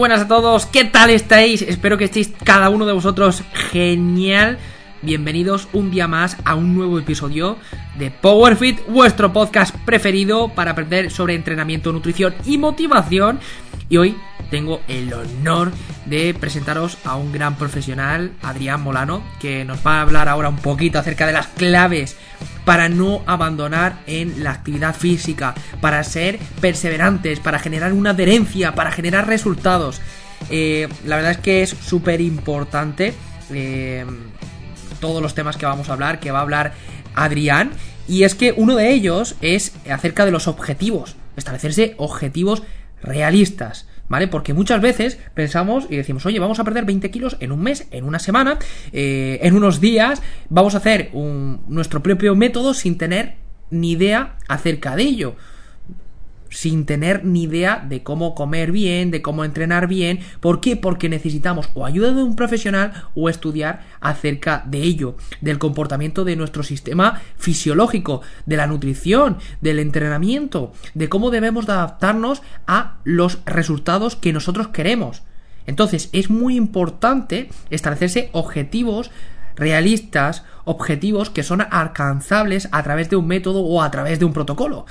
buenas a todos, ¿qué tal estáis? Espero que estéis cada uno de vosotros genial. Bienvenidos un día más a un nuevo episodio de PowerFit, vuestro podcast preferido para aprender sobre entrenamiento, nutrición y motivación. Y hoy tengo el honor de presentaros a un gran profesional, Adrián Molano, que nos va a hablar ahora un poquito acerca de las claves para no abandonar en la actividad física, para ser perseverantes, para generar una adherencia, para generar resultados. Eh, la verdad es que es súper importante eh, todos los temas que vamos a hablar, que va a hablar Adrián. Y es que uno de ellos es acerca de los objetivos, establecerse objetivos realistas. ¿Vale? Porque muchas veces pensamos y decimos, oye, vamos a perder 20 kilos en un mes, en una semana, eh, en unos días, vamos a hacer un, nuestro propio método sin tener ni idea acerca de ello sin tener ni idea de cómo comer bien, de cómo entrenar bien. ¿Por qué? Porque necesitamos o ayuda de un profesional o estudiar acerca de ello, del comportamiento de nuestro sistema fisiológico, de la nutrición, del entrenamiento, de cómo debemos adaptarnos a los resultados que nosotros queremos. Entonces es muy importante establecerse objetivos realistas, objetivos que son alcanzables a través de un método o a través de un protocolo.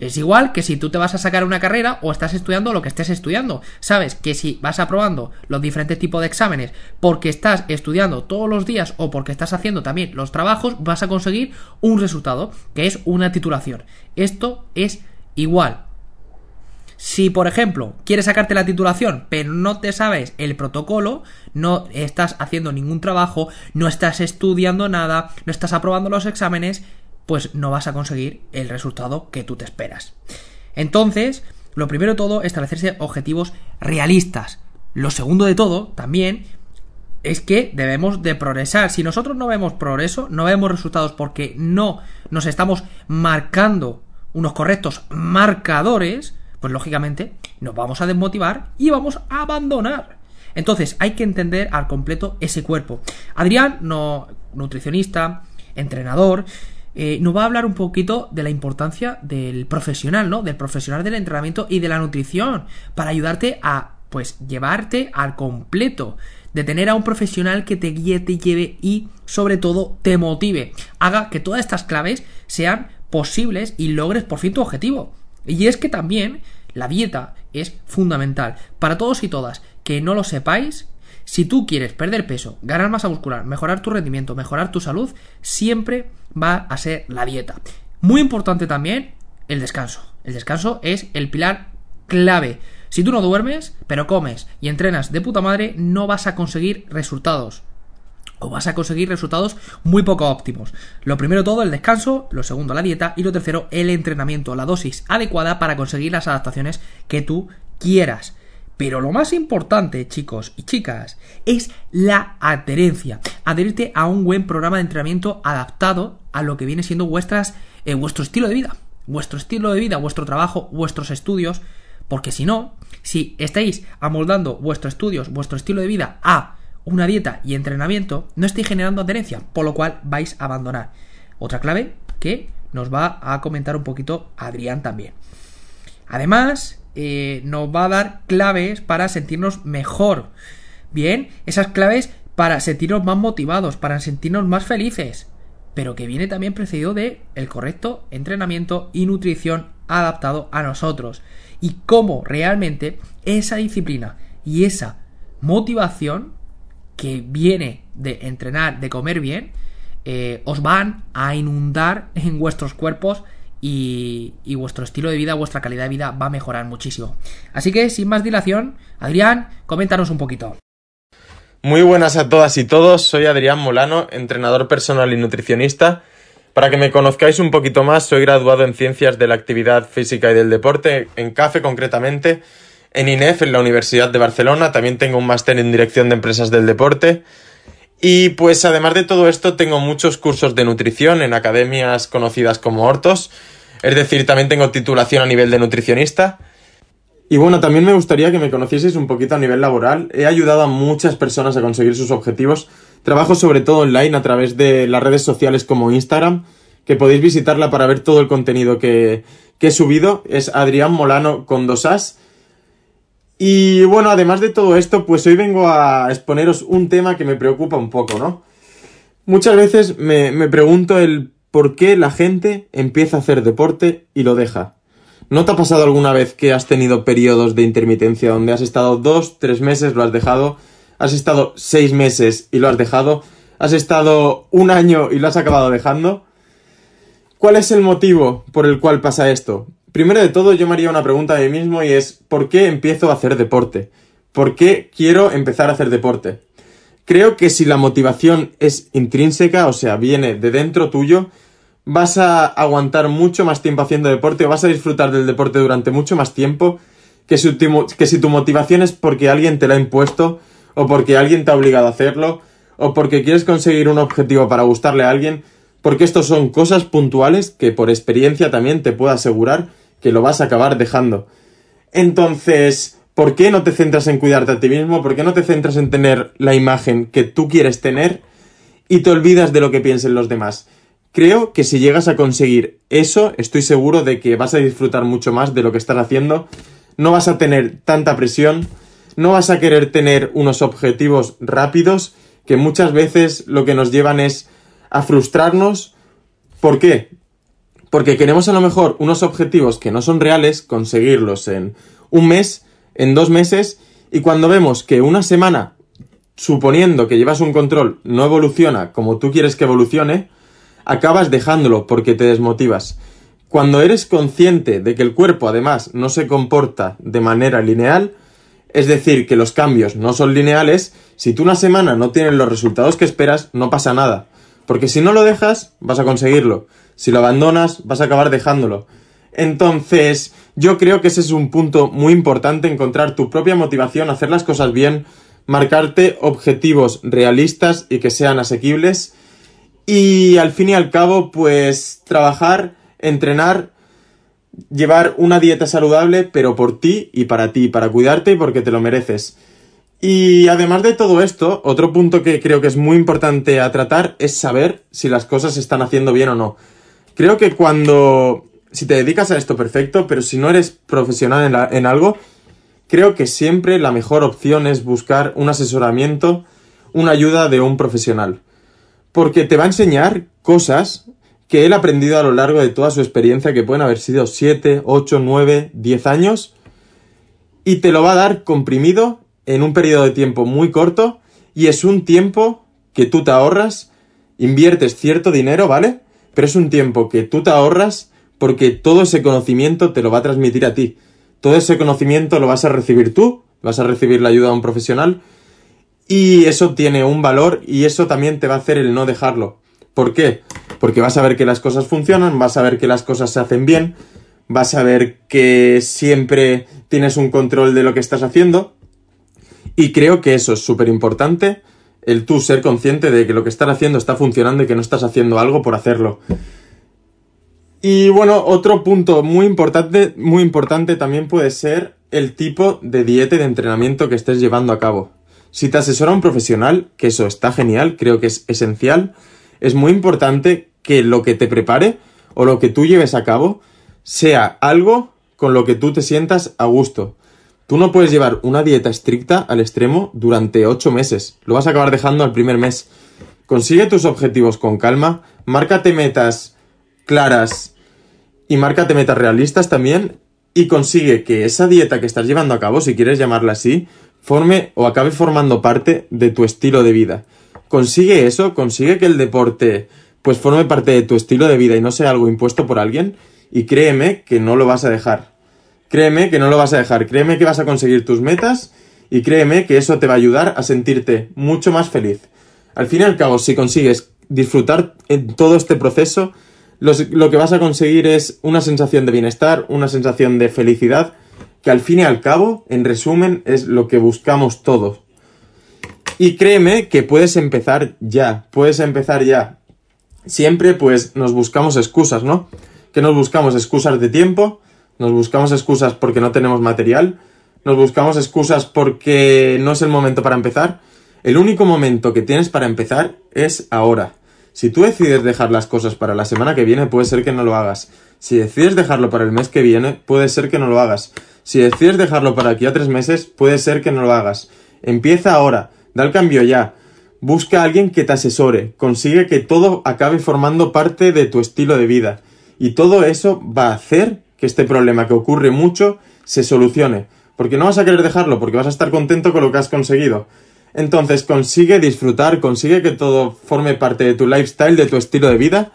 Es igual que si tú te vas a sacar una carrera o estás estudiando lo que estés estudiando. Sabes que si vas aprobando los diferentes tipos de exámenes porque estás estudiando todos los días o porque estás haciendo también los trabajos, vas a conseguir un resultado, que es una titulación. Esto es igual. Si, por ejemplo, quieres sacarte la titulación, pero no te sabes el protocolo, no estás haciendo ningún trabajo, no estás estudiando nada, no estás aprobando los exámenes, pues no vas a conseguir el resultado que tú te esperas. Entonces, lo primero de todo, establecerse objetivos realistas. Lo segundo de todo, también, es que debemos de progresar. Si nosotros no vemos progreso, no vemos resultados porque no nos estamos marcando unos correctos marcadores, pues lógicamente nos vamos a desmotivar y vamos a abandonar. Entonces hay que entender al completo ese cuerpo. Adrián, no, nutricionista, entrenador, eh, nos va a hablar un poquito de la importancia del profesional, ¿no? Del profesional del entrenamiento y de la nutrición para ayudarte a, pues, llevarte al completo. De tener a un profesional que te guíe, te lleve y, sobre todo, te motive. Haga que todas estas claves sean posibles y logres por fin tu objetivo. Y es que también la dieta es fundamental. Para todos y todas que no lo sepáis, si tú quieres perder peso, ganar masa muscular, mejorar tu rendimiento, mejorar tu salud, siempre va a ser la dieta. Muy importante también el descanso. El descanso es el pilar clave. Si tú no duermes, pero comes y entrenas de puta madre, no vas a conseguir resultados. O vas a conseguir resultados muy poco óptimos. Lo primero todo, el descanso, lo segundo, la dieta y lo tercero, el entrenamiento, la dosis adecuada para conseguir las adaptaciones que tú quieras. Pero lo más importante, chicos y chicas, es la adherencia. Adherirte a un buen programa de entrenamiento adaptado a lo que viene siendo vuestras, eh, vuestro estilo de vida. Vuestro estilo de vida, vuestro trabajo, vuestros estudios. Porque si no, si estáis amoldando vuestros estudios, vuestro estilo de vida a una dieta y entrenamiento, no estáis generando adherencia, por lo cual vais a abandonar. Otra clave que nos va a comentar un poquito Adrián también. Además, eh, nos va a dar claves para sentirnos mejor. Bien, esas claves para sentirnos más motivados, para sentirnos más felices. Pero que viene también precedido de el correcto entrenamiento y nutrición adaptado a nosotros. Y cómo realmente esa disciplina y esa motivación que viene de entrenar, de comer bien, eh, os van a inundar en vuestros cuerpos y, vuestro estilo de vida, vuestra calidad de vida va a mejorar muchísimo. Así que, sin más dilación, Adrián, coméntanos un poquito. Muy buenas a todas y todos, soy Adrián Molano, entrenador personal y nutricionista. Para que me conozcáis un poquito más, soy graduado en Ciencias de la Actividad Física y del Deporte, en CAFE concretamente, en INEF, en la Universidad de Barcelona, también tengo un máster en Dirección de Empresas del Deporte. Y pues además de todo esto, tengo muchos cursos de nutrición en academias conocidas como Hortos, es decir, también tengo titulación a nivel de nutricionista. Y bueno, también me gustaría que me conocieseis un poquito a nivel laboral. He ayudado a muchas personas a conseguir sus objetivos. Trabajo sobre todo online a través de las redes sociales como Instagram, que podéis visitarla para ver todo el contenido que, he subido. Es Adrián Molano con dos As. Y bueno, además de todo esto, pues hoy vengo a exponeros un tema que me preocupa un poco, ¿no? Muchas veces me, me pregunto el por qué la gente empieza a hacer deporte y lo deja. ¿No te ha pasado alguna vez que has tenido periodos de intermitencia donde has estado dos, tres meses, lo has dejado, has estado seis meses y lo has dejado, has estado un año y lo has acabado dejando? ¿Cuál es el motivo por el cual pasa esto? Primero de todo, yo me haría una pregunta a mí mismo y es ¿por qué empiezo a hacer deporte? ¿Por qué quiero empezar a hacer deporte? Creo que si la motivación es intrínseca, o sea, viene de dentro tuyo, vas a aguantar mucho más tiempo haciendo deporte o vas a disfrutar del deporte durante mucho más tiempo que si, tu, que si tu motivación es porque alguien te la ha impuesto o porque alguien te ha obligado a hacerlo o porque quieres conseguir un objetivo para gustarle a alguien, porque estos son cosas puntuales que por experiencia también te puedo asegurar que lo vas a acabar dejando. Entonces, ¿por qué no te centras en cuidarte a ti mismo? ¿Por qué no te centras en tener la imagen que tú quieres tener y te olvidas de lo que piensen los demás? Creo que si llegas a conseguir eso, estoy seguro de que vas a disfrutar mucho más de lo que estás haciendo, no vas a tener tanta presión, no vas a querer tener unos objetivos rápidos que muchas veces lo que nos llevan es a frustrarnos. ¿Por qué? Porque queremos a lo mejor unos objetivos que no son reales, conseguirlos en un mes, en dos meses, y cuando vemos que una semana, suponiendo que llevas un control, no evoluciona como tú quieres que evolucione, acabas dejándolo porque te desmotivas. Cuando eres consciente de que el cuerpo además no se comporta de manera lineal, es decir, que los cambios no son lineales, si tú una semana no tienes los resultados que esperas, no pasa nada. Porque si no lo dejas, vas a conseguirlo. Si lo abandonas, vas a acabar dejándolo. Entonces, yo creo que ese es un punto muy importante, encontrar tu propia motivación, hacer las cosas bien, marcarte objetivos realistas y que sean asequibles. Y al fin y al cabo, pues trabajar, entrenar, llevar una dieta saludable, pero por ti y para ti, para cuidarte y porque te lo mereces. Y además de todo esto, otro punto que creo que es muy importante a tratar es saber si las cosas se están haciendo bien o no. Creo que cuando... si te dedicas a esto perfecto, pero si no eres profesional en, algo, creo que siempre la mejor opción es buscar un asesoramiento, una ayuda de un profesional. Porque te va a enseñar cosas que él ha aprendido a lo largo de toda su experiencia, que pueden haber sido 7, 8, 9, 10 años, y te lo va a dar comprimido en un periodo de tiempo muy corto y es un tiempo que tú te ahorras, inviertes cierto dinero, ¿vale? Pero es un tiempo que tú te ahorras porque todo ese conocimiento te lo va a transmitir a ti. Todo ese conocimiento lo vas a recibir tú, vas a recibir la ayuda de un profesional y eso tiene un valor y eso también te va a hacer el no dejarlo. ¿Por qué? Porque vas a ver que las cosas funcionan, vas a ver que las cosas se hacen bien, vas a ver que siempre tienes un control de lo que estás haciendo y creo que eso es súper importante, el tú ser consciente de que lo que estás haciendo está funcionando y que no estás haciendo algo por hacerlo. Y bueno, otro punto muy importante, muy importante también puede ser el tipo de dieta y de entrenamiento que estés llevando a cabo. Si te asesora un profesional, que eso está genial, creo que es esencial, es muy importante que lo que te prepare o lo que tú lleves a cabo sea algo con lo que tú te sientas a gusto. Tú no puedes llevar una dieta estricta al extremo durante ocho meses. Lo vas a acabar dejando al primer mes. Consigue tus objetivos con calma, márcate metas claras y márcate metas realistas también y consigue que esa dieta que estás llevando a cabo, si quieres llamarla así, forme o acabe formando parte de tu estilo de vida. Consigue eso, consigue que el deporte pues forme parte de tu estilo de vida y no sea algo impuesto por alguien y créeme que no lo vas a dejar. Créeme que no lo vas a dejar, créeme que vas a conseguir tus metas y créeme que eso te va a ayudar a sentirte mucho más feliz. Al fin y al cabo, si consigues disfrutar en todo este proceso, lo que vas a conseguir es una sensación de bienestar, una sensación de felicidad, que al fin y al cabo, en resumen, es lo que buscamos todos. Y créeme que puedes empezar ya, puedes empezar ya. Siempre pues nos buscamos excusas, ¿no? Que nos buscamos excusas de tiempo, nos buscamos excusas porque no tenemos material, nos buscamos excusas porque no es el momento para empezar. El único momento que tienes para empezar es ahora. Si tú decides dejar las cosas para la semana que viene, puede ser que no lo hagas. Si decides dejarlo para el mes que viene, puede ser que no lo hagas. Si decides dejarlo para aquí a tres meses, puede ser que no lo hagas. Empieza ahora, da el cambio ya. Busca a alguien que te asesore, consigue que todo acabe formando parte de tu estilo de vida. Y todo eso va a hacer que este problema que ocurre mucho se solucione. Porque no vas a querer dejarlo, porque vas a estar contento con lo que has conseguido. Entonces consigue disfrutar, consigue que todo forme parte de tu lifestyle, de tu estilo de vida.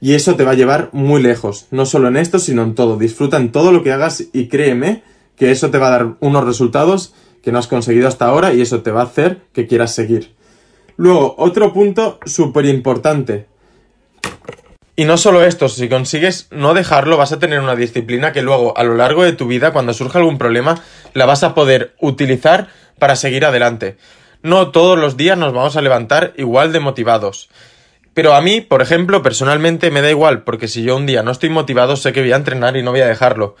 Y eso te va a llevar muy lejos. No solo en esto, sino en todo. Disfruta en todo lo que hagas y créeme que eso te va a dar unos resultados que no has conseguido hasta ahora y eso te va a hacer que quieras seguir. Luego, otro punto súper importante. Y no solo esto, si consigues no dejarlo, vas a tener una disciplina que luego, a lo largo de tu vida, cuando surja algún problema, la vas a poder utilizar para seguir adelante. No todos los días nos vamos a levantar igual de motivados. Pero a mí, por ejemplo, personalmente me da igual, porque si yo un día no estoy motivado, sé que voy a entrenar y no voy a dejarlo.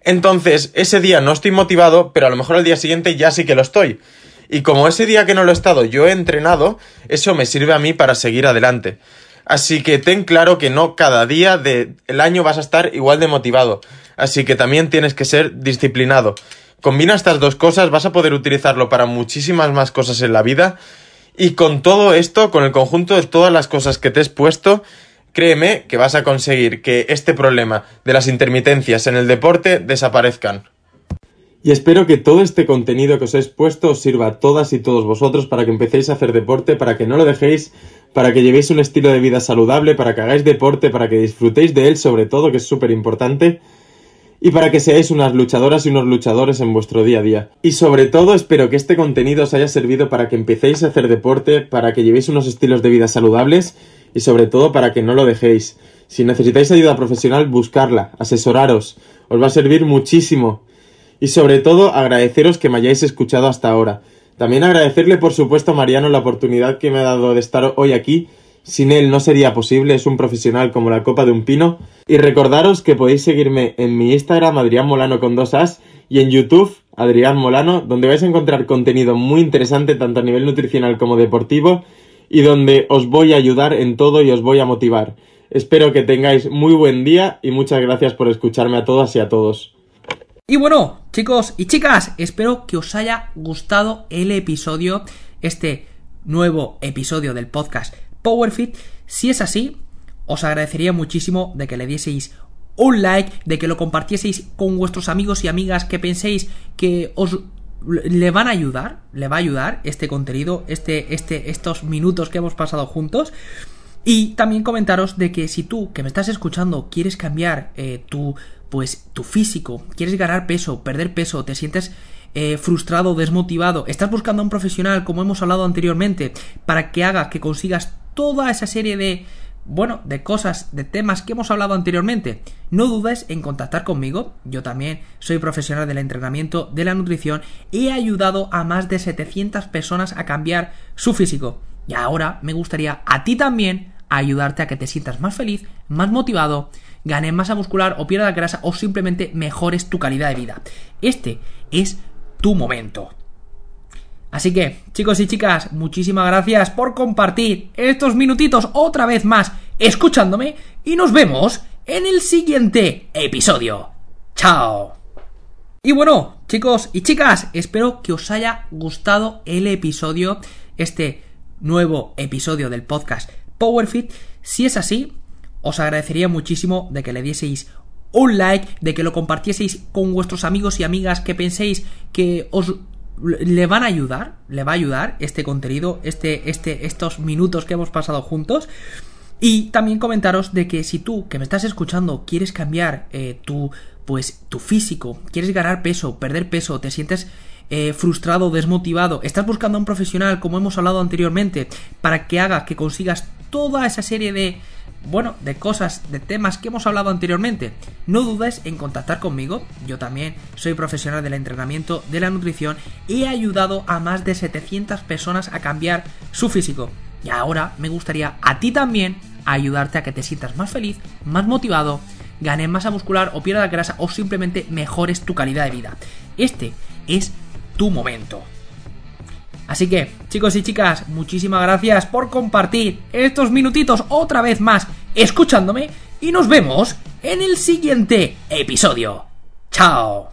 Entonces, ese día no estoy motivado, pero a lo mejor al día siguiente ya sí que lo estoy. Y como ese día que no lo he estado yo he entrenado, eso me sirve a mí para seguir adelante. Así que ten claro que no cada día del año vas a estar igual de motivado. Así que también tienes que ser disciplinado. Combina estas dos cosas, vas a poder utilizarlo para muchísimas más cosas en la vida. Y con todo esto, con el conjunto de todas las cosas que te he expuesto, créeme que vas a conseguir que este problema de las intermitencias en el deporte desaparezcan. Y espero que todo este contenido que os he expuesto os sirva a todas y todos vosotros para que empecéis a hacer deporte, para que no lo dejéis, para que llevéis un estilo de vida saludable, para que hagáis deporte, para que disfrutéis de él sobre todo, que es súper importante, y para que seáis unas luchadoras y unos luchadores en vuestro día a día. Y sobre todo espero que este contenido os haya servido para que empecéis a hacer deporte, para que llevéis unos estilos de vida saludables y sobre todo para que no lo dejéis. Si necesitáis ayuda profesional, buscarla, asesoraros, os va a servir muchísimo y sobre todo agradeceros que me hayáis escuchado hasta ahora. También agradecerle por supuesto a Mariano la oportunidad que me ha dado de estar hoy aquí. Sin él no sería posible, es un profesional como la copa de un pino. Y recordaros que podéis seguirme en mi Instagram Adrián Molano con dos as y en YouTube Adrián Molano, donde vais a encontrar contenido muy interesante tanto a nivel nutricional como deportivo y donde os voy a ayudar en todo y os voy a motivar. Espero que tengáis muy buen día y muchas gracias por escucharme a todas y a todos. Y bueno, chicos y chicas, espero que os haya gustado el episodio, este nuevo episodio del podcast PowerFit. Si es así, os agradecería muchísimo de que le dieseis un like, de que lo compartieseis con vuestros amigos y amigas que penséis que os le van a ayudar, le va a ayudar este contenido, este, este, estos minutos que hemos pasado juntos. Y también comentaros de que si tú que me estás escuchando quieres cambiar eh, tu pues tu físico, quieres ganar peso, perder peso, te sientes eh, frustrado, desmotivado, estás buscando a un profesional, como hemos hablado anteriormente, para que haga que consigas toda esa serie de, bueno, de cosas, de temas que hemos hablado anteriormente, no dudes en contactar conmigo. Yo también soy profesional del entrenamiento, de la nutrición, he ayudado a más de 700 personas a cambiar su físico. Y ahora me gustaría a ti también ayudarte a que te sientas más feliz, más motivado, ganes masa muscular o pierdas grasa o simplemente mejores tu calidad de vida. Este es tu momento. Así que, chicos y chicas, muchísimas gracias por compartir estos minutitos otra vez más escuchándome y nos vemos en el siguiente episodio. ¡Chao! Y bueno, chicos y chicas, espero que os haya gustado el episodio, este nuevo episodio del podcast PowerFit. Si es así, os agradecería muchísimo de que le dieseis un like, de que lo compartieseis con vuestros amigos y amigas que penséis que os le van a ayudar, le va a ayudar este contenido, este, este, estos minutos que hemos pasado juntos. Y también comentaros de que si tú que me estás escuchando quieres cambiar eh, tu, pues, tu físico, quieres ganar peso, perder peso, te sientes eh, frustrado, desmotivado, estás buscando a un profesional, como hemos hablado anteriormente, para que haga que consigas toda esa serie de bueno, de cosas, de temas que hemos hablado anteriormente. No dudes en contactar conmigo, yo también soy profesional del entrenamiento, de la nutrición, he ayudado a más de 700 personas a cambiar su físico. Y ahora me gustaría a ti también ayudarte a que te sientas más feliz, más motivado, ganes masa muscular o pierdas grasa o simplemente mejores tu calidad de vida. Este es tu momento. Así que, chicos y chicas, muchísimas gracias por compartir estos minutitos otra vez más escuchándome y nos vemos en el siguiente episodio. ¡Chao!